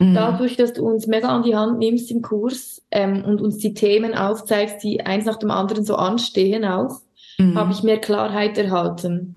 Mhm. Dadurch, dass du uns mega an die Hand nimmst im Kurs ähm, und uns die Themen aufzeigst, die eins nach dem anderen so anstehen auch, mhm. habe ich mehr Klarheit erhalten.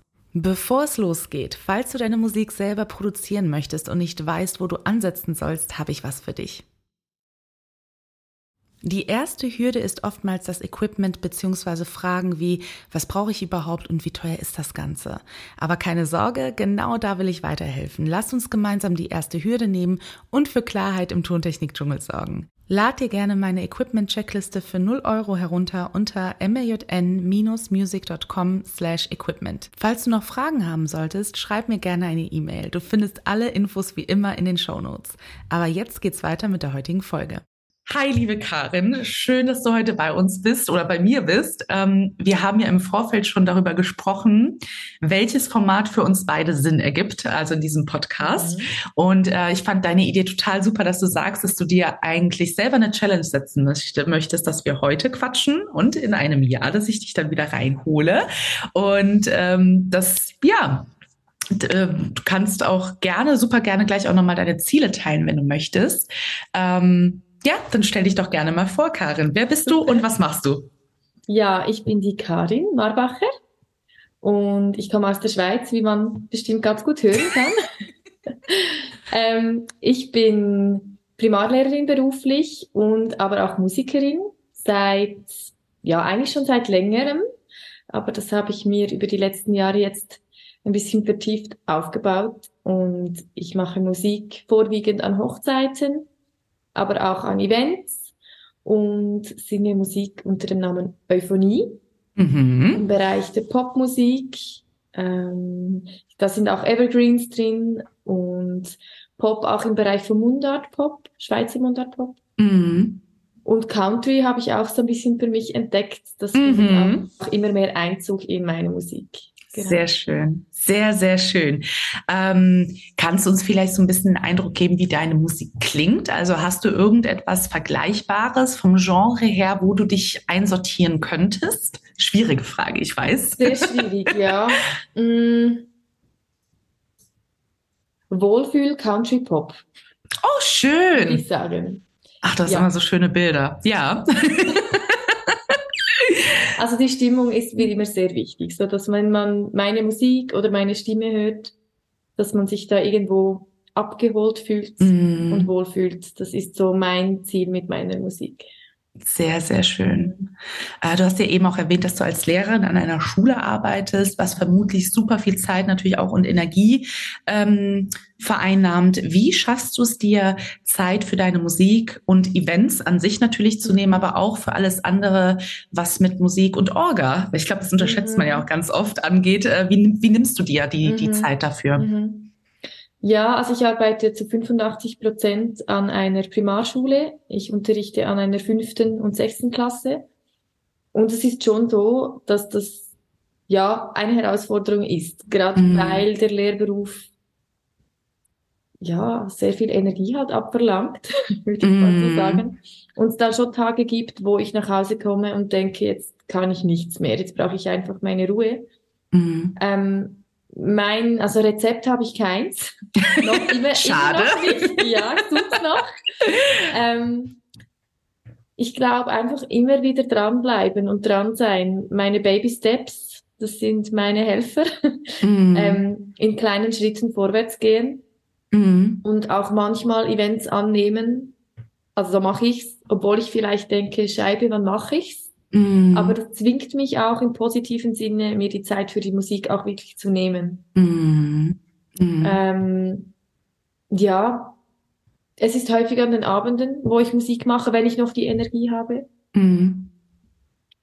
Bevor es losgeht, falls du deine Musik selber produzieren möchtest und nicht weißt, wo du ansetzen sollst, habe ich was für dich. Die erste Hürde ist oftmals das Equipment bzw. Fragen wie, was brauche ich überhaupt und wie teuer ist das Ganze? Aber keine Sorge, genau da will ich weiterhelfen. Lass uns gemeinsam die erste Hürde nehmen und für Klarheit im Tontechnik-Dschungel sorgen. Lad dir gerne meine Equipment-Checkliste für 0 Euro herunter unter mjn-music.com slash equipment. Falls du noch Fragen haben solltest, schreib mir gerne eine E-Mail. Du findest alle Infos wie immer in den Show Notes. Aber jetzt geht's weiter mit der heutigen Folge. Hi, liebe Karin. Schön, dass du heute bei uns bist oder bei mir bist. Ähm, wir haben ja im Vorfeld schon darüber gesprochen, welches Format für uns beide Sinn ergibt, also in diesem Podcast. Mhm. Und äh, ich fand deine Idee total super, dass du sagst, dass du dir eigentlich selber eine Challenge setzen möchtest, dass wir heute quatschen und in einem Jahr, dass ich dich dann wieder reinhole. Und ähm, das, ja, äh, Du kannst auch gerne, super gerne gleich auch nochmal deine Ziele teilen, wenn du möchtest. Ähm, ja, dann stell dich doch gerne mal vor, Karin. Wer bist du und was machst du? Ja, ich bin die Karin Marbacher und ich komme aus der Schweiz, wie man bestimmt ganz gut hören kann. ähm, ich bin Primarlehrerin beruflich und aber auch Musikerin seit, ja, eigentlich schon seit längerem. Aber das habe ich mir über die letzten Jahre jetzt ein bisschen vertieft aufgebaut und ich mache Musik vorwiegend an Hochzeiten aber auch an Events und singe Musik unter dem Namen Euphonie mhm. im Bereich der Popmusik. Ähm, da sind auch Evergreens drin und Pop auch im Bereich von Mundart Pop, Schweizer Mundart Pop. Mhm. Und Country habe ich auch so ein bisschen für mich entdeckt. Das mhm. auch immer mehr Einzug in meine Musik. Genau. Sehr schön. Sehr, sehr schön. Ähm, kannst du uns vielleicht so ein bisschen einen Eindruck geben, wie deine Musik klingt? Also hast du irgendetwas Vergleichbares vom Genre her, wo du dich einsortieren könntest? Schwierige Frage, ich weiß. Sehr schwierig, ja. Mm. Wohlfühl Country Pop. Oh, schön. Würde ich sagen. Ach, das ja. sind immer so schöne Bilder. Ja. Also die Stimmung ist wie immer sehr wichtig, so dass wenn man meine Musik oder meine Stimme hört, dass man sich da irgendwo abgeholt fühlt mm. und wohlfühlt. Das ist so mein Ziel mit meiner Musik. Sehr, sehr schön. Äh, du hast ja eben auch erwähnt, dass du als Lehrerin an einer Schule arbeitest, was vermutlich super viel Zeit natürlich auch und Energie ähm, vereinnahmt. Wie schaffst du es dir, Zeit für deine Musik und Events an sich natürlich zu nehmen, aber auch für alles andere, was mit Musik und Orga, ich glaube, das unterschätzt mhm. man ja mhm. auch ganz oft, angeht. Äh, wie, wie nimmst du dir die, mhm. die Zeit dafür? Mhm. Ja, also ich arbeite zu 85 Prozent an einer Primarschule. Ich unterrichte an einer fünften und sechsten Klasse. Und es ist schon so, dass das ja eine Herausforderung ist, gerade mhm. weil der Lehrberuf ja sehr viel Energie hat abverlangt, würde ich mal so mhm. sagen. Und es dann schon Tage gibt, wo ich nach Hause komme und denke, jetzt kann ich nichts mehr, jetzt brauche ich einfach meine Ruhe. Mhm. Ähm, mein, also Rezept habe ich keins. noch immer, Schade. Immer noch nicht. Ja, tut's noch. ähm, ich glaube einfach immer wieder dranbleiben und dran sein. Meine Baby Steps, das sind meine Helfer. Mm. ähm, in kleinen Schritten vorwärts gehen. Mm. Und auch manchmal Events annehmen. Also so mache ich's, obwohl ich vielleicht denke, Scheibe, wann mache ich's? Mm. Aber das zwingt mich auch im positiven Sinne, mir die Zeit für die Musik auch wirklich zu nehmen. Mm. Mm. Ähm, ja, es ist häufig an den Abenden, wo ich Musik mache, wenn ich noch die Energie habe. Mm.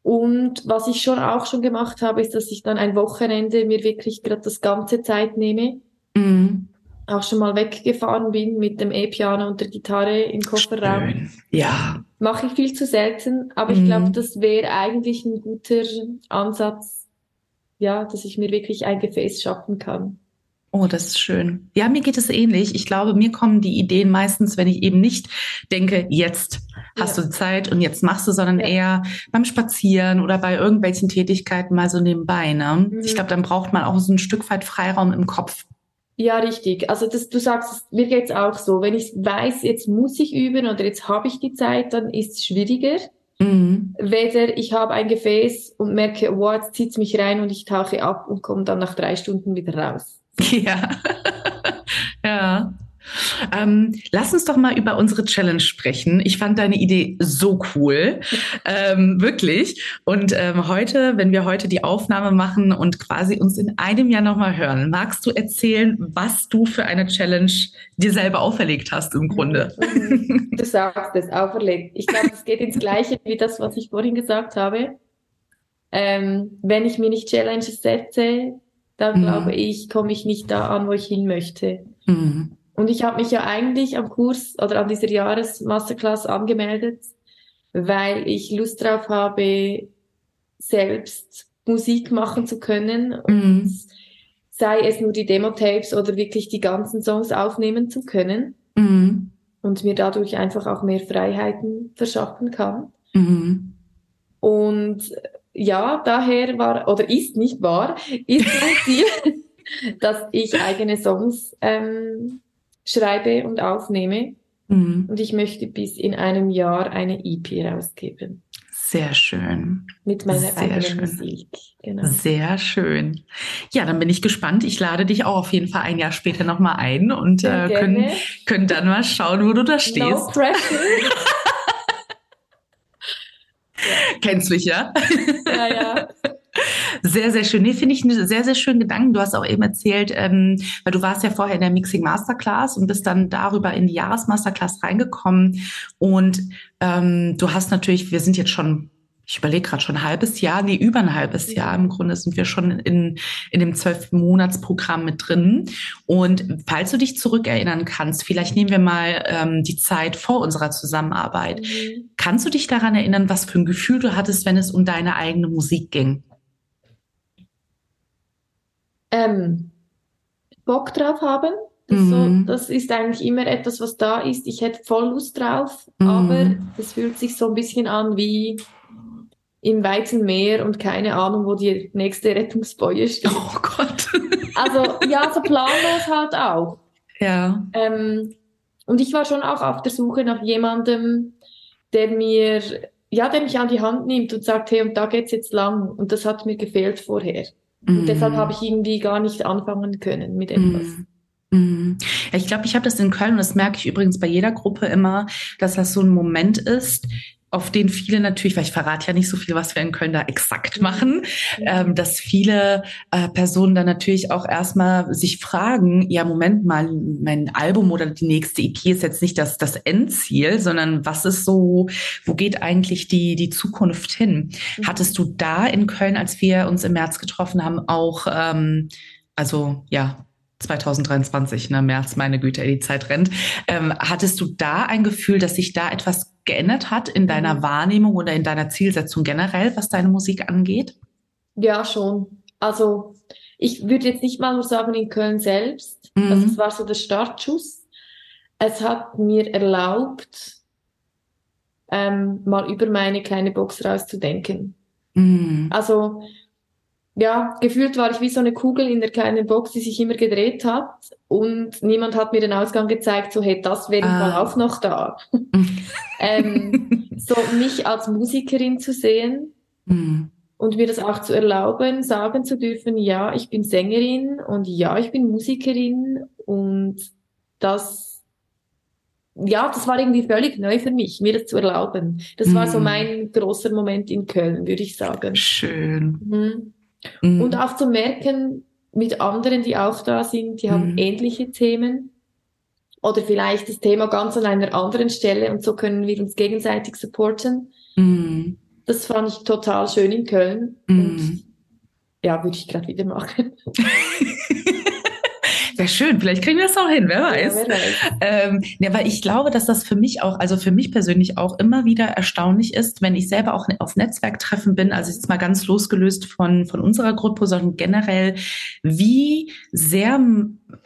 Und was ich schon auch schon gemacht habe, ist, dass ich dann ein Wochenende mir wirklich gerade das ganze Zeit nehme. Mm. Auch schon mal weggefahren bin mit dem E-Piano und der Gitarre im Kofferraum. Schön. Ja. Mache ich viel zu selten, aber ich Mhm. glaube, das wäre eigentlich ein guter Ansatz, ja, dass ich mir wirklich ein Gefäß schaffen kann. Oh, das ist schön. Ja, mir geht es ähnlich. Ich glaube, mir kommen die Ideen meistens, wenn ich eben nicht denke, jetzt hast Ja. du Zeit und jetzt machst du, sondern Ja. eher beim Spazieren oder bei irgendwelchen Tätigkeiten mal so nebenbei. Ne? Mhm. Ich glaube, dann braucht man auch so ein Stück weit Freiraum im Kopf. Ja, richtig. Also das, du sagst, mir geht's auch so. Wenn ich weiß, jetzt muss ich üben oder jetzt habe ich die Zeit, dann ist es schwieriger. Mhm. Weder ich habe ein Gefäß und merke, wow, jetzt zieht's mich rein und ich tauche ab und komme dann nach drei Stunden wieder raus. Ja. ja. Ähm, lass uns doch mal über unsere Challenge sprechen. Ich fand deine Idee so cool, ähm, wirklich. Und ähm, heute, wenn wir heute die Aufnahme machen und quasi uns in einem Jahr nochmal hören, magst du erzählen, was du für eine Challenge dir selber auferlegt hast im Grunde? Du sagst es, auferlegt. Ich glaube, es geht ins Gleiche wie das, was ich vorhin gesagt habe. Ähm, wenn ich mir nicht Challenges setze, dann Mhm. glaube ich, komme ich nicht da an, wo ich hin möchte. Mhm. Und ich habe mich ja eigentlich am Kurs oder an dieser Jahresmasterclass angemeldet, weil ich Lust drauf habe, selbst Musik machen zu können und Mhm. sei es nur die Demo-Tapes oder wirklich die ganzen Songs aufnehmen zu können Mhm. und mir dadurch einfach auch mehr Freiheiten verschaffen kann. Mhm. Und ja, daher war oder ist nicht wahr, ist mein Ziel, dass ich eigene Songs ähm, schreibe und aufnehme. Mhm. Und ich möchte bis in einem Jahr eine EP rausgeben. Sehr schön. Mit meiner Sehr eigenen schön. Musik. Genau. Sehr schön. Ja, dann bin ich gespannt. Ich lade dich auch auf jeden Fall ein Jahr später nochmal ein und äh, können, können dann mal schauen, wo du da No stehst. pressure. Kennst mich ja? Ja, ja. Sehr, sehr schön. Nee, finde ich einen sehr, sehr schönen Gedanken. Du hast auch eben erzählt, ähm, weil du warst ja vorher in der Mixing Masterclass und bist dann darüber in die Jahresmasterclass reingekommen. Und ähm, du hast natürlich, wir sind jetzt schon, ich überlege gerade schon ein halbes Jahr, nee, über ein halbes Jahr. Im Grunde sind wir schon in, in dem zwölf Monatsprogramm mit drin. Und falls du dich zurückerinnern kannst, vielleicht nehmen wir mal ähm, die Zeit vor unserer Zusammenarbeit. Mhm. Kannst du dich daran erinnern, was für ein Gefühl du hattest, wenn es um deine eigene Musik ging? Ähm, Bock drauf haben. Das, Mhm. so, das ist eigentlich immer etwas, was da ist. Ich hätte voll Lust drauf, Mhm. aber es fühlt sich so ein bisschen an wie im weiten Meer und keine Ahnung, wo die nächste Rettungsboje steht. Oh Gott. Also ja, so planlos halt auch. Ja. Ähm, und ich war schon auch auf der Suche nach jemandem, der mir, ja, der mich an die Hand nimmt und sagt, hey, und da geht's jetzt lang. Und das hat mir gefehlt vorher. Und deshalb habe ich irgendwie gar nicht anfangen können mit etwas. Mhm. Mhm. Ja, ich glaube, ich habe das in Köln und das merke ich übrigens bei jeder Gruppe immer, dass das so ein Moment ist, auf den viele natürlich, weil ich verrate ja nicht so viel, was wir in Köln da exakt machen, ähm, dass viele äh, Personen dann natürlich auch erstmal sich fragen, ja, Moment mal, mein Album oder die nächste EP ist jetzt nicht das, das Endziel, sondern was ist so, wo geht eigentlich die, die Zukunft hin? Mhm. Hattest du da in Köln, als wir uns im März getroffen haben, auch, ähm, also ja, 2023, ne, März, meine Güte, die Zeit rennt. Ähm, hattest du da ein Gefühl, dass sich da etwas geändert hat in deiner Mhm. Wahrnehmung oder in deiner Zielsetzung generell, was deine Musik angeht? Ja, schon. Also ich würde jetzt nicht mal nur sagen in Köln selbst. Mhm. Also es war so der Startschuss. Es hat mir erlaubt, ähm, mal über meine kleine Box rauszudenken. Mhm. Also ja, gefühlt war ich wie so eine Kugel in der kleinen Box, die sich immer gedreht hat und niemand hat mir den Ausgang gezeigt, so hey, das wäre Ah. Auch noch da. ähm, so mich als Musikerin zu sehen Mhm. und mir das auch zu erlauben, sagen zu dürfen, ja, ich bin Sängerin und ja, ich bin Musikerin und das, ja, das war irgendwie völlig neu für mich, mir das zu erlauben. Das war so Mhm. mein großer Moment in Köln, würde ich sagen. Schön. Mhm. Mhm. Und auch zu merken, mit anderen, die auch da sind, die haben Mhm. ähnliche Themen oder vielleicht das Thema ganz an einer anderen Stelle und so können wir uns gegenseitig supporten. Mhm. Das fand ich total schön in Köln Mhm. und ja, würde ich gerade wieder machen. Ja, schön. Vielleicht kriegen wir das auch hin, wer weiß. Ja, wer weiß. Ähm, ja, weil ich glaube, dass das für mich auch, also für mich persönlich auch immer wieder erstaunlich ist, wenn ich selber auch auf Netzwerktreffen bin, also jetzt mal ganz losgelöst von, von unserer Gruppe, sondern generell, wie sehr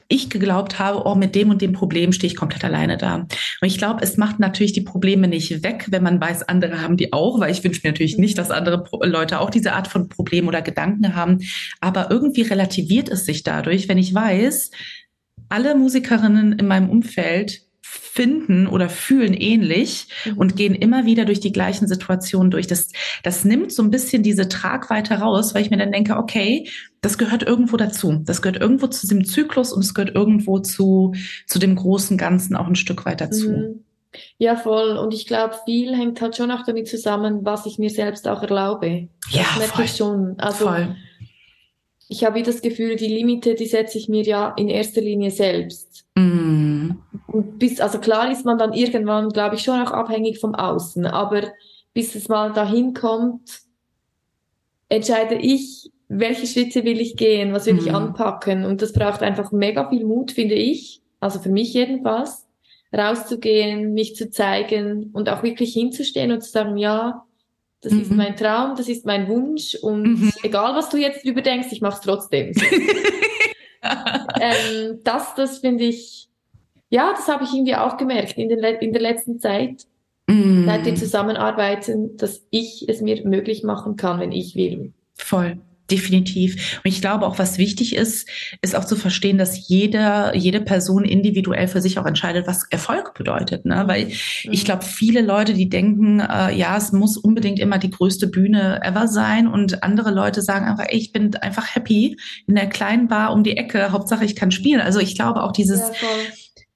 ich geglaubt habe, oh, mit dem und dem Problem stehe ich komplett alleine da. Und ich glaube, es macht natürlich die Probleme nicht weg, wenn man weiß, andere haben die auch, weil ich wünsche mir natürlich nicht, dass andere Leute auch diese Art von Problem oder Gedanken haben. Aber irgendwie relativiert es sich dadurch, wenn ich weiß, alle Musikerinnen in meinem Umfeld finden oder fühlen ähnlich mhm. und gehen immer wieder durch die gleichen Situationen durch. Das, das nimmt so ein bisschen diese Tragweite raus, weil ich mir dann denke, okay, das gehört irgendwo dazu. Das gehört irgendwo zu dem Zyklus und es gehört irgendwo zu, zu dem großen Ganzen auch ein Stück weit dazu. Mhm. Ja, voll. Und ich glaube, viel hängt halt schon auch damit zusammen, was ich mir selbst auch erlaube. Ja, das merke ich schon. Also, voll. ich habe das Gefühl, die Limite, die setze ich mir ja in erster Linie selbst. Mm. Und bis, also klar ist man dann irgendwann, glaube ich, schon auch abhängig vom Außen. Aber bis es mal dahin kommt, entscheide ich, welche Schritte will ich gehen, was will mm. ich anpacken. Und das braucht einfach mega viel Mut, finde ich. Also für mich jedenfalls rauszugehen, mich zu zeigen und auch wirklich hinzustehen und zu sagen, ja, das mhm. ist mein Traum, das ist mein Wunsch und mhm. egal was du jetzt drüber denkst, ich mach's trotzdem. ähm, das, das finde ich, ja, das habe ich irgendwie auch gemerkt in, den, in der letzten Zeit, mhm. seit wir zusammenarbeiten, dass ich es mir möglich machen kann, wenn ich will. Voll definitiv. Und ich glaube auch, was wichtig ist, ist auch zu verstehen, dass jeder, jede Person individuell für sich auch entscheidet, was Erfolg bedeutet. Ne? Weil ich mhm. glaube, viele Leute, die denken, äh, ja, es muss unbedingt immer die größte Bühne ever sein. Und andere Leute sagen einfach, ey, ich bin einfach happy in der kleinen Bar um die Ecke. Hauptsache, ich kann spielen. Also ich glaube auch dieses, ja,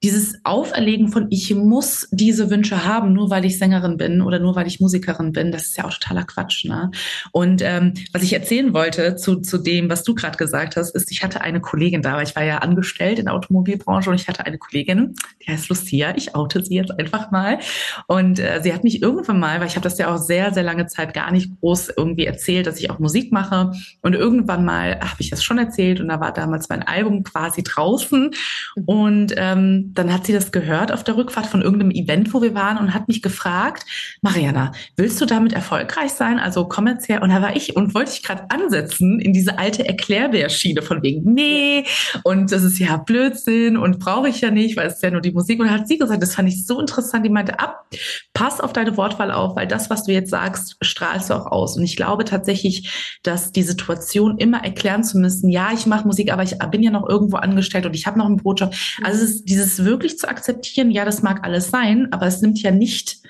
dieses Auferlegen von ich muss diese Wünsche haben, nur weil ich Sängerin bin oder nur weil ich Musikerin bin, das ist ja auch totaler Quatsch. Ne? Und ähm, was ich erzählen wollte zu, zu dem, was du gerade gesagt hast, ist, ich hatte eine Kollegin da, weil ich war ja angestellt in der Automobilbranche und ich hatte eine Kollegin, die heißt Lucia, ich oute sie jetzt einfach mal. Und äh, sie hat mich irgendwann mal, weil ich habe das ja auch sehr, sehr lange Zeit gar nicht groß irgendwie erzählt, dass ich auch Musik mache. Und irgendwann mal habe ich das schon erzählt und da war damals mein Album quasi draußen. Mhm. Und ähm, dann hat sie das gehört auf der Rückfahrt von irgendeinem Event, wo wir waren und hat mich gefragt, Mariana, willst du damit erfolgreich sein, also kommerziell? Und da war ich und wollte ich gerade ansetzen in diese alte Erklärbärschiene von wegen, nee, und das ist ja Blödsinn und brauche ich ja nicht, weil es ist ja nur die Musik. Und dann hat sie gesagt, das fand ich so interessant, die meinte, ab, pass auf deine Wortwahl auf, weil das, was du jetzt sagst, strahlst du auch aus. Und ich glaube tatsächlich, dass die Situation immer erklären zu müssen, ja, ich mache Musik, aber ich bin ja noch irgendwo angestellt und ich habe noch einen Brotjob. Also es ist dieses wirklich zu akzeptieren, ja, das mag alles sein, aber es nimmt ja nicht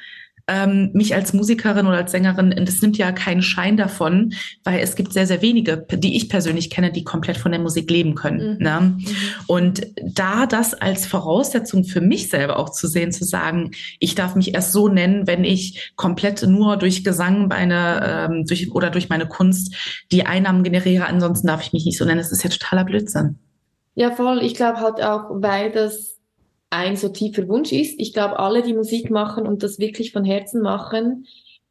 ähm, mich als Musikerin oder als Sängerin, das nimmt ja keinen Schein davon, weil es gibt sehr, sehr wenige, die ich persönlich kenne, die komplett von der Musik leben können. Mhm. Ne? Mhm. Und da das als Voraussetzung für mich selber auch zu sehen, zu sagen, ich darf mich erst so nennen, wenn ich komplett nur durch Gesang meine, ähm, durch, oder durch meine Kunst die Einnahmen generiere, ansonsten darf ich mich nicht so nennen. Das ist ja totaler Blödsinn. Ja, voll. Ich glaube halt auch, weil das ein so tiefer Wunsch ist. Ich glaube, alle, die Musik machen und das wirklich von Herzen machen,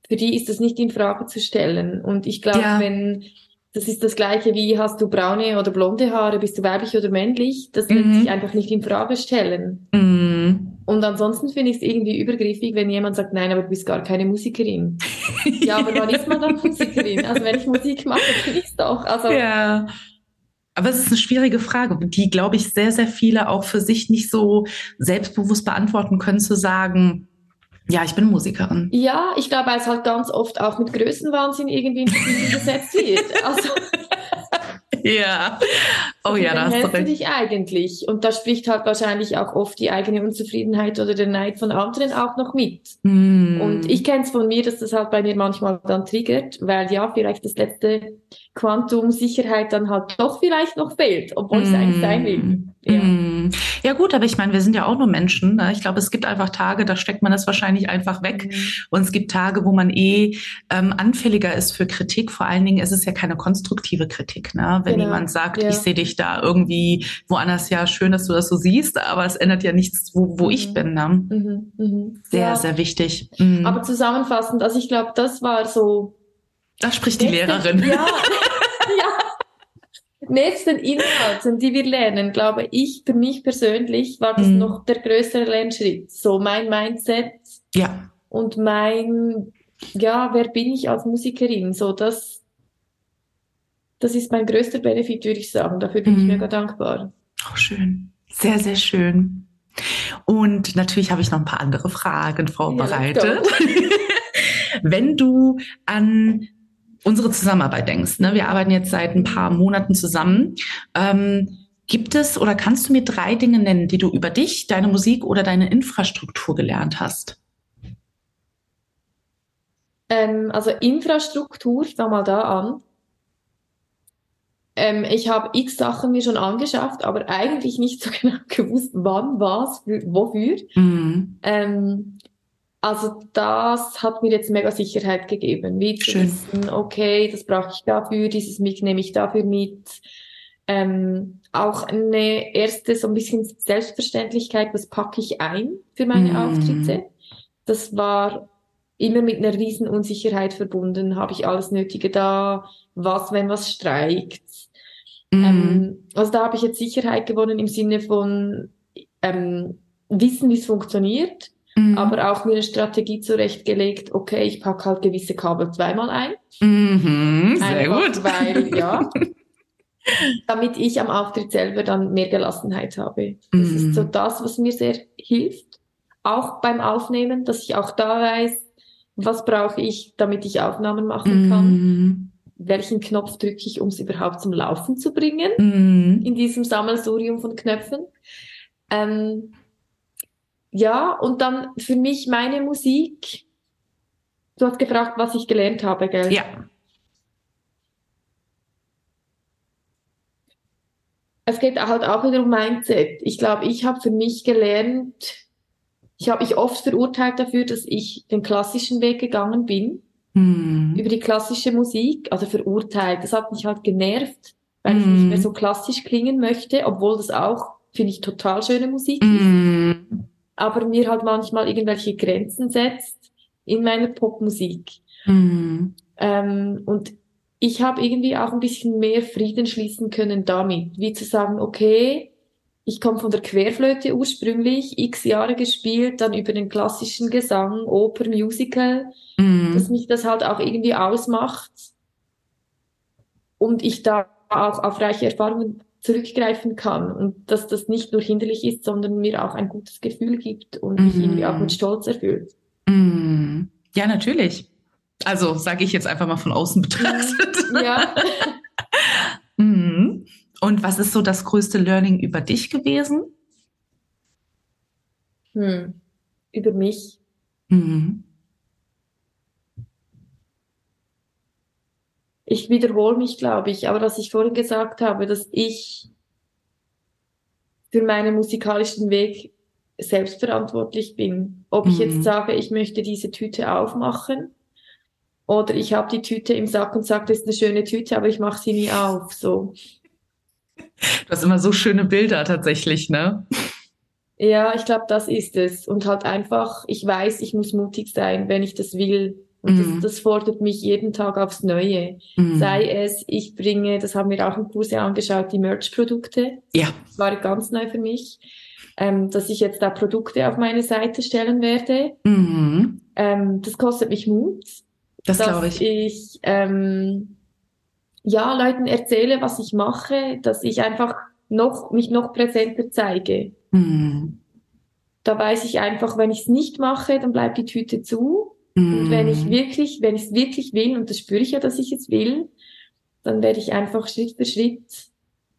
für die ist das nicht in Frage zu stellen. Und ich glaube, ja. wenn das ist das gleiche wie hast du braune oder blonde Haare, bist du weiblich oder männlich, das mhm. wird sich einfach nicht in Frage stellen. Mhm. Und ansonsten finde ich es irgendwie übergriffig, wenn jemand sagt, nein, aber du bist gar keine Musikerin. ja, aber wann ist man dann Musikerin? Also wenn ich Musik mache, bin ich doch. Also ja. Aber es ist eine schwierige Frage, die, glaube ich, sehr, sehr viele auch für sich nicht so selbstbewusst beantworten können, zu sagen, ja, ich bin Musikerin. Ja, ich glaube, weil es halt ganz oft auch mit Größenwahnsinn irgendwie in Verbindung gesetzt wird. Also, ja. Oh also, ja, da hast du recht. dich eigentlich. Und da spricht halt wahrscheinlich auch oft die eigene Unzufriedenheit oder der Neid von anderen auch noch mit. Mm. Und ich kenne es von mir, dass das halt bei mir manchmal dann triggert, weil ja, vielleicht das letzte Quantum Sicherheit dann halt doch vielleicht noch fehlt, obwohl mm. es eigentlich sein will. Mm. Ja. Mm. ja gut, aber ich meine, wir sind ja auch nur Menschen. Ne? Ich glaube, es gibt einfach Tage, da steckt man das wahrscheinlich einfach weg. Mm. Und es gibt Tage, wo man eh ähm, anfälliger ist für Kritik. Vor allen Dingen ist es ja keine konstruktive Kritik. Ne? Wenn genau. jemand sagt, ja. ich sehe dich da irgendwie woanders, ja, schön, dass du das so siehst, aber es ändert ja nichts, wo, wo ich mhm. bin. Ne? Mhm. Mhm. Sehr, ja. sehr wichtig. Mhm. Aber zusammenfassend, also ich glaube, das war so. Da spricht die Lehrerin. Ja, ja. Nebst den Inhalten, die wir lernen, glaube ich, für mich persönlich war das Mhm. noch der größere Lernschritt. So mein Mindset Ja. und mein, ja, wer bin ich als Musikerin? So das, das ist mein größter Benefit, würde ich sagen. Dafür bin ich Mhm. mega dankbar. Oh, schön. Sehr, sehr schön. Und natürlich habe ich noch ein paar andere Fragen vorbereitet. Wenn du an unsere Zusammenarbeit denkst, ne, wir arbeiten jetzt seit ein paar Monaten zusammen, ähm, gibt es oder kannst du mir drei Dinge nennen, die du über dich, deine Musik oder deine Infrastruktur gelernt hast? Ähm, also Infrastruktur, ich fange mal da an. Ähm, ich habe x Sachen mir schon angeschafft, aber eigentlich nicht so genau gewusst, wann, was, für, wofür. Mhm. Ähm, also das hat mir jetzt mega Sicherheit gegeben, wie zu Schön. wissen, okay, das brauche ich dafür, dieses Mic nehme ich dafür mit. Ähm, auch eine erste so ein bisschen Selbstverständlichkeit, was packe ich ein für meine Mhm. Auftritte. Das war immer mit einer riesen Unsicherheit verbunden. Habe ich alles Nötige da? Was, wenn was streikt? Mhm. Ähm, also da habe ich jetzt Sicherheit gewonnen im Sinne von ähm, wissen, wie es funktioniert, Mhm. aber auch mir eine Strategie zurechtgelegt, okay, ich packe halt gewisse Kabel zweimal ein. Mhm. Sehr Einfach gut. Weil, ja, damit ich am Auftritt selber dann mehr Gelassenheit habe. Das Mhm. ist so das, was mir sehr hilft. Auch beim Aufnehmen, dass ich auch da weiß, was brauche ich, damit ich Aufnahmen machen kann. Mhm. Welchen Knopf drücke ich, um es überhaupt zum Laufen zu bringen? Mhm. in diesem Sammelsurium von Knöpfen. Ähm, ja, und dann für mich meine Musik. Du hast gefragt, was ich gelernt habe, gell? Ja. Es geht halt auch wieder um Mindset. Ich glaube, ich habe für mich gelernt, ich habe mich oft verurteilt dafür, dass ich den klassischen Weg gegangen bin, Mhm. über die klassische Musik, also verurteilt. Das hat mich halt genervt, weil ich Mhm. nicht mehr so klassisch klingen möchte, obwohl das auch, finde ich, total schöne Musik ist. Aber mir halt manchmal irgendwelche Grenzen setzt in meiner Popmusik. Mhm. Ähm, und ich habe irgendwie auch ein bisschen mehr Frieden schließen können damit, wie zu sagen, okay, ich komme von der Querflöte ursprünglich, x Jahre gespielt, dann über den klassischen Gesang, Oper, Musical, dass Mhm. mich das halt auch irgendwie ausmacht und ich da auch auf reiche Erfahrungen zurückgreifen kann und dass das nicht nur hinderlich ist, sondern mir auch ein gutes Gefühl gibt und mich Mhm. irgendwie auch mit Stolz erfüllt. Mhm. Ja, natürlich. Also sage ich jetzt einfach mal von außen betrachtet. Ja. Mhm. Und was ist so das größte Learning über dich gewesen? Hm. Über mich. Mhm. Ich wiederhole mich, glaube ich, aber was ich vorhin gesagt habe, dass ich für meinen musikalischen Weg selbstverantwortlich bin. Ob ich Mhm. jetzt sage, ich möchte diese Tüte aufmachen oder ich habe die Tüte im Sack und sage, das ist eine schöne Tüte, aber ich mache sie nie auf. So. Du hast immer so schöne Bilder tatsächlich, ne? Ja, ich glaube, das ist es. Und halt einfach, ich weiß, ich muss mutig sein, wenn ich das will. Und Mhm. das, das fordert mich jeden Tag aufs Neue. Mhm. Sei es, ich bringe, das haben wir auch im Kurs ja angeschaut, die Merch-Produkte. Ja. Das war ganz neu für mich, ähm, dass ich jetzt da Produkte auf meine Seite stellen werde. Mhm. Ähm, das kostet mich Mut, Das glaube ich. ich ähm, ja Leuten erzähle, was ich mache, dass ich einfach noch mich noch präsenter zeige. Mhm. Da weiß ich einfach, wenn ich es nicht mache, dann bleibt die Tüte zu. Und wenn ich Mhm. wirklich, wenn ich es wirklich will, und das spüre ich ja, dass ich es will, dann werde ich einfach Schritt für Schritt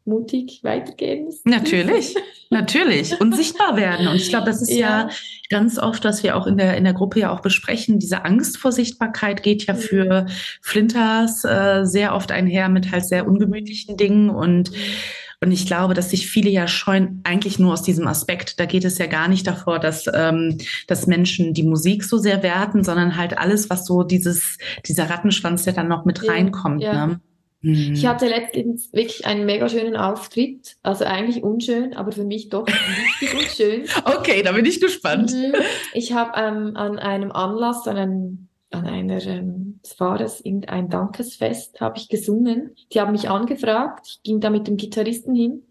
mutig weitergehen. Natürlich, natürlich. Und sichtbar werden. Und ich glaube, das ist ja. Ja. ganz oft, was wir auch in der, in der Gruppe ja auch besprechen. Diese Angst vor Sichtbarkeit geht ja Mhm. für Flinters äh, sehr oft einher mit halt sehr ungemütlichen Dingen und und ich glaube, dass sich viele ja scheuen, eigentlich nur aus diesem Aspekt. Da geht es ja gar nicht davor, dass, ähm, dass Menschen die Musik so sehr werten, sondern halt alles, was so dieses, dieser Rattenschwanz, der dann noch mit Ja, reinkommt. ja. Ne? Ich hatte letztens wirklich einen mega schönen Auftritt. Also eigentlich unschön, aber für mich doch wichtig und schön. Okay, da bin ich gespannt. Mhm. Ich habe ähm, an einem Anlass, an, einem, an einer ähm, was war es, irgendein Dankesfest, habe ich gesungen. Die haben mich angefragt, ich ging da mit dem Gitarristen hin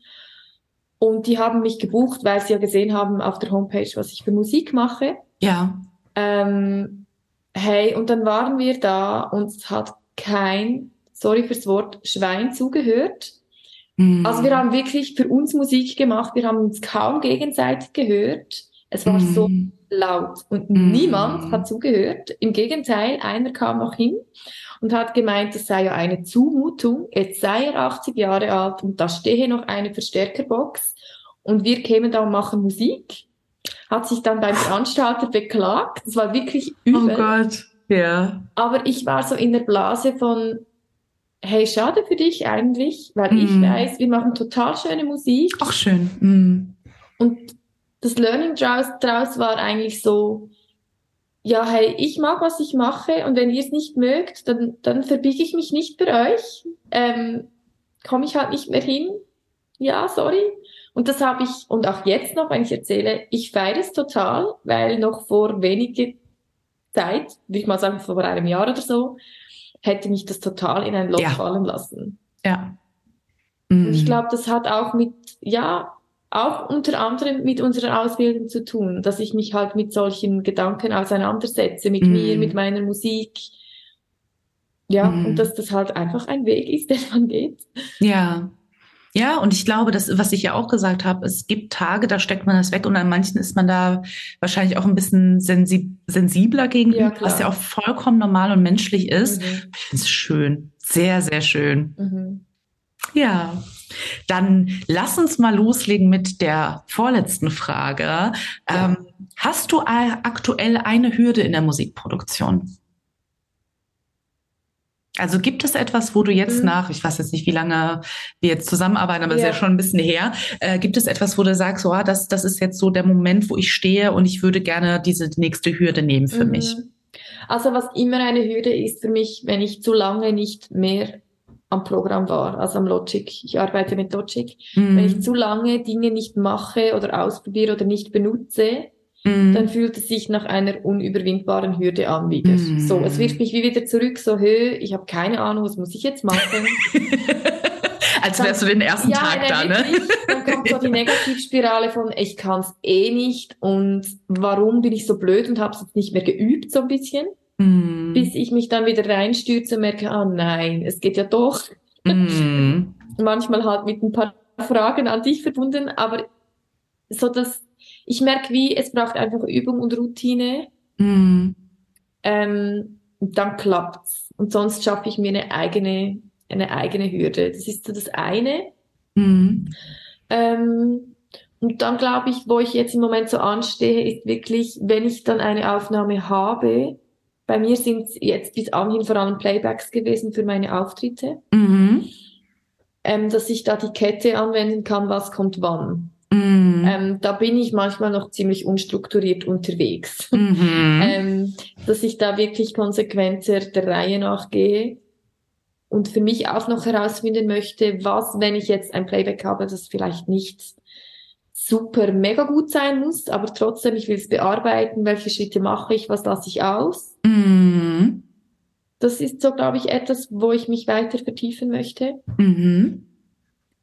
und die haben mich gebucht, weil sie ja gesehen haben auf der Homepage, was ich für Musik mache. Ja. Ähm, hey, und dann waren wir da und es hat kein, sorry fürs Wort, Schwein zugehört. Mhm. Also wir haben wirklich für uns Musik gemacht, wir haben uns kaum gegenseitig gehört. Es war so Mhm. laut und Mhm. niemand hat zugehört. Im Gegenteil, einer kam noch hin und hat gemeint, das sei ja eine Zumutung. Jetzt sei er 80 Jahre alt und da stehe noch eine Verstärkerbox und wir kämen da und machen Musik. Hat sich dann beim Veranstalter beklagt. Das war wirklich Oh übel. Gott. Ja. Aber ich war so in der Blase von, hey, schade für dich eigentlich, weil ich Mhm. weiß, wir machen total schöne Musik. Auch schön. Mhm. Und das Learning draus, draus war eigentlich so, ja, hey, ich mag, was ich mache und wenn ihr es nicht mögt, dann, dann verbiege ich mich nicht für euch. Ähm, komme ich halt nicht mehr hin. Ja, sorry. Und das habe ich, und auch jetzt noch, wenn ich erzähle, ich feiere es total, weil noch vor weniger Zeit, würde ich mal sagen, vor einem Jahr oder so, hätte mich das total in ein Loch Ja. fallen lassen. Ja. Und ich Mhm. glaube, das hat auch mit, ja, auch unter anderem mit unserer Ausbildung zu tun, dass ich mich halt mit solchen Gedanken auseinandersetze, mit Mhm. mir, mit meiner Musik. Ja, Mhm. und dass das halt einfach ein Weg ist, den man geht. Ja. Ja, und ich glaube, das, was ich ja auch gesagt habe, es gibt Tage, da steckt man das weg und an manchen ist man da wahrscheinlich auch ein bisschen sensi sensibler gegenüber, Ja, was ja auch vollkommen normal und menschlich ist. Mhm. Ich finde es schön. Sehr, sehr schön. Mhm. Ja. Dann lass uns mal loslegen mit der vorletzten Frage. Ja. Ähm, hast du aktuell eine Hürde in der Musikproduktion? Also gibt es etwas, wo du jetzt Mhm. nach, ich weiß jetzt nicht, wie lange wir jetzt zusammenarbeiten, aber es ist Ja. ja schon ein bisschen her, äh, gibt es etwas, wo du sagst, oh, das, das ist jetzt so der Moment, wo ich stehe und ich würde gerne diese nächste Hürde nehmen für Mhm. mich? Also was immer eine Hürde ist für mich, wenn ich zu lange nicht mehr am Programm war, also am Logic. Ich arbeite mit Logic. Mhm. Wenn ich zu lange Dinge nicht mache oder ausprobiere oder nicht benutze, Mhm. dann fühlt es sich nach einer unüberwindbaren Hürde an wieder. Mm. So, es wirft mich wie wieder zurück, so, hö, ich habe keine Ahnung, was muss ich jetzt machen? Als wärst du den ersten ja, Tag da, ne? Dann kommt so die Negativspirale von, ich kann es eh nicht und warum bin ich so blöd und habe es jetzt nicht mehr geübt, so ein bisschen, Mhm. bis ich mich dann wieder reinstürze und merke, ah nein, es geht ja doch. Mhm. Manchmal halt mit ein paar Fragen an dich verbunden, aber so dass ich merke, wie es braucht einfach Übung und Routine. Mhm. ähm, dann klappt's. Und sonst schaffe ich mir eine eigene, eine eigene Hürde. Das ist so das eine. Mhm. Ähm, und dann glaube ich, wo ich jetzt im Moment so anstehe, ist wirklich, wenn ich dann eine Aufnahme habe, bei mir sind es jetzt bis anhin vor allem Playbacks gewesen für meine Auftritte, Mhm. ähm, dass ich da die Kette anwenden kann, was kommt wann. Mhm. Ähm, da bin ich manchmal noch ziemlich unstrukturiert unterwegs. Mhm. ähm, dass ich da wirklich konsequenter der Reihe nachgehe und für mich auch noch herausfinden möchte, was, wenn ich jetzt ein Playback habe, das vielleicht nicht super mega gut sein muss, aber trotzdem, ich will es bearbeiten, welche Schritte mache ich, was lasse ich aus. Mhm. Das ist so, glaube ich, etwas, wo ich mich weiter vertiefen möchte. Mhm.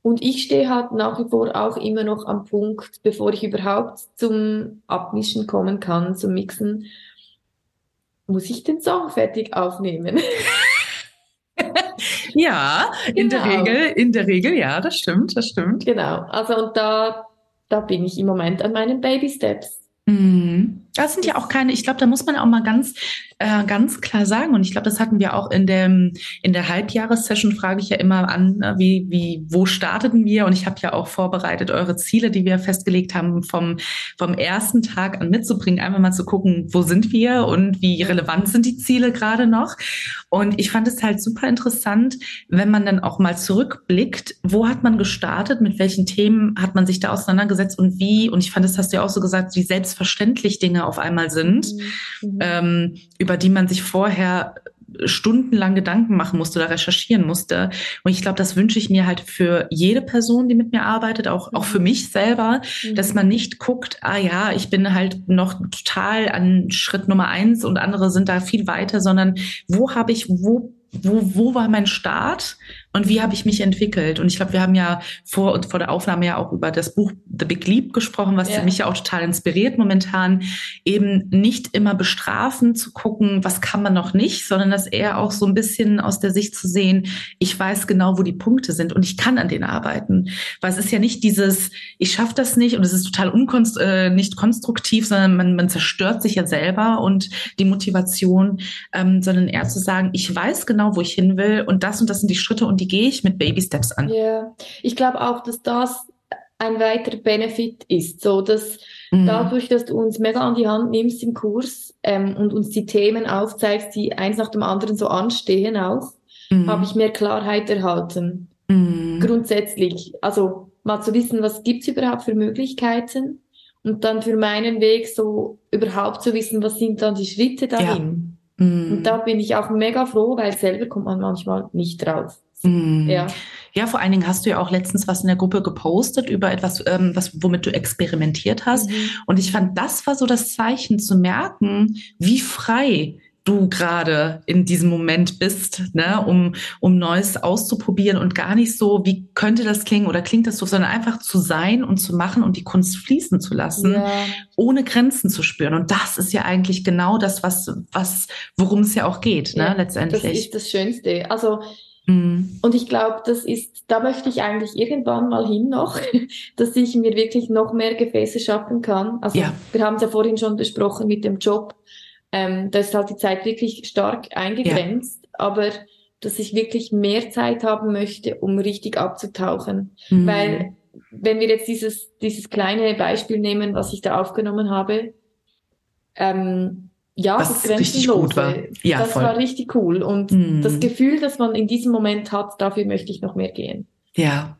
Und ich stehe halt nach wie vor auch immer noch am Punkt, bevor ich überhaupt zum Abmischen kommen kann, zum Mixen, muss ich den Song fertig aufnehmen. Ja, in der Genau. Regel, in der Regel, ja, das stimmt, das stimmt. Genau. Also, und da, da bin ich im Moment an meinen Baby Steps. Mhm. Das sind ja auch keine, ich glaube, da muss man auch mal ganz, äh, ganz klar sagen. Und ich glaube, das hatten wir auch in dem, in der Halbjahressession, frage ich ja immer an, ne, wie, wie, wo starteten wir? Und ich habe ja auch vorbereitet, eure Ziele, die wir festgelegt haben, vom, vom ersten Tag an mitzubringen, einfach mal zu gucken, wo sind wir und wie relevant sind die Ziele gerade noch. Und ich fand es halt super interessant, wenn man dann auch mal zurückblickt, wo hat man gestartet, mit welchen Themen hat man sich da auseinandergesetzt und wie, und ich fand, das hast du ja auch so gesagt, wie selbstverständlich Dinge auf einmal sind, Mhm. ähm, über die man sich vorher stundenlang Gedanken machen musste oder recherchieren musste. Und ich glaube, das wünsche ich mir halt für jede Person, die mit mir arbeitet, auch, auch für mhm. mich selber, mhm. dass man nicht guckt, ah ja, ich bin halt noch total an Schritt Nummer eins und andere sind da viel weiter, sondern wo habe ich, wo wo, wo war mein Start und wie habe ich mich entwickelt? Und ich glaube, wir haben ja vor, vor der Aufnahme ja auch über das Buch The Big Leap gesprochen, was ja. mich ja auch total inspiriert momentan, eben nicht immer bestrafen zu gucken, was kann man noch nicht, sondern das eher auch so ein bisschen aus der Sicht zu sehen, ich weiß genau, wo die Punkte sind und ich kann an denen arbeiten. Weil es ist ja nicht dieses, ich schaffe das nicht und es ist total unkonst äh, nicht konstruktiv, sondern man, man zerstört sich ja selber und die Motivation, ähm, sondern eher zu sagen, ich weiß genau, wo ich hin will und das und das sind die Schritte und die gehe ich mit Baby Steps an. Ja, ich glaube auch, dass das ein weiterer Benefit ist, so dass mhm. dadurch, dass du uns mega an die Hand nimmst im Kurs ähm, und uns die Themen aufzeigst, die eins nach dem anderen so anstehen auch, mhm. habe ich mehr Klarheit erhalten. Mhm. Grundsätzlich, also mal zu wissen, was gibt's überhaupt für Möglichkeiten und dann für meinen Weg so überhaupt zu wissen, was sind dann die Schritte dahin. Ja. Und mhm. da bin ich auch mega froh, weil selber kommt man manchmal nicht drauf. Mhm. Ja. Ja, vor allen Dingen hast du ja auch letztens was in der Gruppe gepostet über etwas, ähm, was, womit du experimentiert hast. Mhm. Und ich fand, das war so das Zeichen zu merken, wie frei du gerade in diesem Moment bist, ne, um, um Neues auszuprobieren und gar nicht so, wie könnte das klingen oder klingt das so, sondern einfach zu sein und zu machen und die Kunst fließen zu lassen, ja. ohne Grenzen zu spüren. Und das ist ja eigentlich genau das, was, was, worum es ja auch geht, ne, ja, letztendlich. Das ist das Schönste. Also, Mhm. Und ich glaube, das ist, da möchte ich eigentlich irgendwann mal hin noch, dass ich mir wirklich noch mehr Gefäße schaffen kann. Also ja. wir haben es ja vorhin schon besprochen mit dem Job. Ähm, da ist halt die Zeit wirklich stark eingegrenzt, ja. aber dass ich wirklich mehr Zeit haben möchte, um richtig abzutauchen. Mhm. Weil wenn wir jetzt dieses, dieses kleine Beispiel nehmen, was ich da aufgenommen habe, ähm, ja, was das richtig gut war. Ja, das voll. war richtig cool. Und mm. das Gefühl, das man in diesem Moment hat, dafür möchte ich noch mehr gehen. Ja,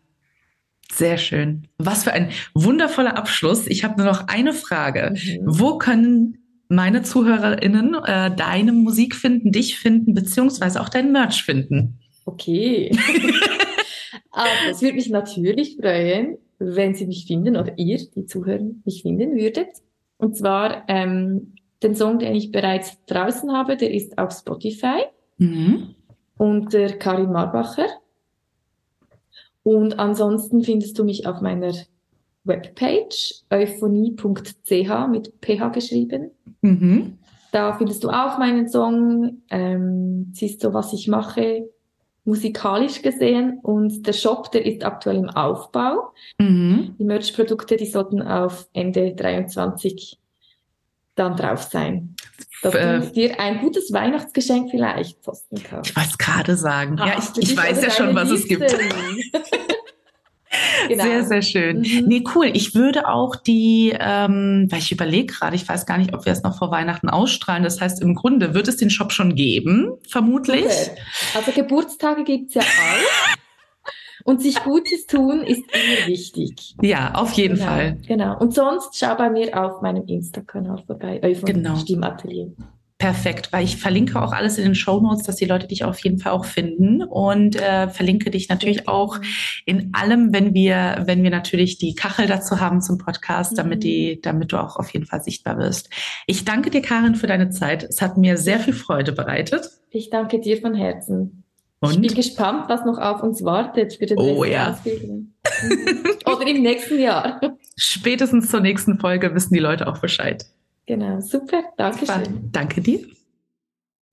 sehr schön. Was für ein wundervoller Abschluss. Ich habe nur noch eine Frage. Mhm. Wo können meine ZuhörerInnen äh, deine Musik finden, dich finden, beziehungsweise auch dein Merch finden? Okay. also, es würde mich natürlich freuen, wenn Sie mich finden oder ihr, die Zuhörer, mich finden würdet. Und zwar ähm, den Song, den ich bereits draußen habe, der ist auf Spotify mhm. unter Karin Marbacher. Und ansonsten findest du mich auf meiner Webpage euphonie.ch mit ph geschrieben. Mhm. Da findest du auch meinen Song, ähm, siehst du, was ich mache, musikalisch gesehen. Und der Shop, der ist aktuell im Aufbau. Mhm. Die Merch-Produkte, die sollten auf Ende 23 dann drauf sein. Dass äh, dir ein gutes Weihnachtsgeschenk vielleicht posten kann. Ich wollte es gerade sagen. Ah, ja, ich, ich weiß ja schon, was es gibt. Genau. Sehr, sehr schön. Mhm. Nee, cool. Ich würde auch die, ähm, weil ich überlege gerade, ich weiß gar nicht, ob wir es noch vor Weihnachten ausstrahlen. Das heißt, im Grunde wird es den Shop schon geben, vermutlich. Okay. Also Geburtstage gibt's ja auch. Und sich Gutes tun ist immer wichtig. Ja, auf jeden genau, Fall. Genau. Und sonst schau bei mir auf meinem Insta-Kanal vorbei, äh, genau. Stimmatelier. Perfekt, weil ich verlinke auch alles in den Show Notes, dass die Leute dich auf jeden Fall auch finden und äh, verlinke dich natürlich auch in allem, wenn wir, wenn wir natürlich die Kachel dazu haben zum Podcast, damit mhm. die, damit du auch auf jeden Fall sichtbar wirst. Ich danke dir, Karin, für deine Zeit. Es hat mir sehr viel Freude bereitet. Ich danke dir von Herzen. Und? Ich bin gespannt, was noch auf uns wartet für den oh, ja. Oder im nächsten Jahr. Spätestens zur nächsten Folge wissen die Leute auch Bescheid. Genau, super. Dankeschön. Danke dir.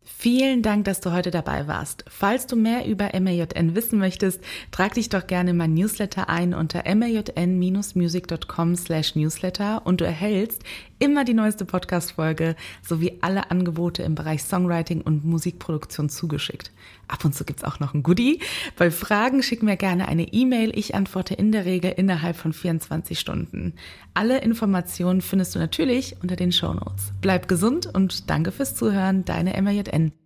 Vielen Dank, dass du heute dabei warst. Falls du mehr über MAJN wissen möchtest, trag dich doch gerne in mein Newsletter ein unter majn-music.com slash newsletter und du erhältst immer die neueste Podcast-Folge sowie alle Angebote im Bereich Songwriting und Musikproduktion zugeschickt. Ab und zu gibt's auch noch ein Goodie. Bei Fragen schick mir gerne eine E-Mail. Ich antworte in der Regel innerhalb von 24 Stunden. Alle Informationen findest du natürlich unter den Show Notes. Bleib gesund und danke fürs Zuhören. Deine MJN.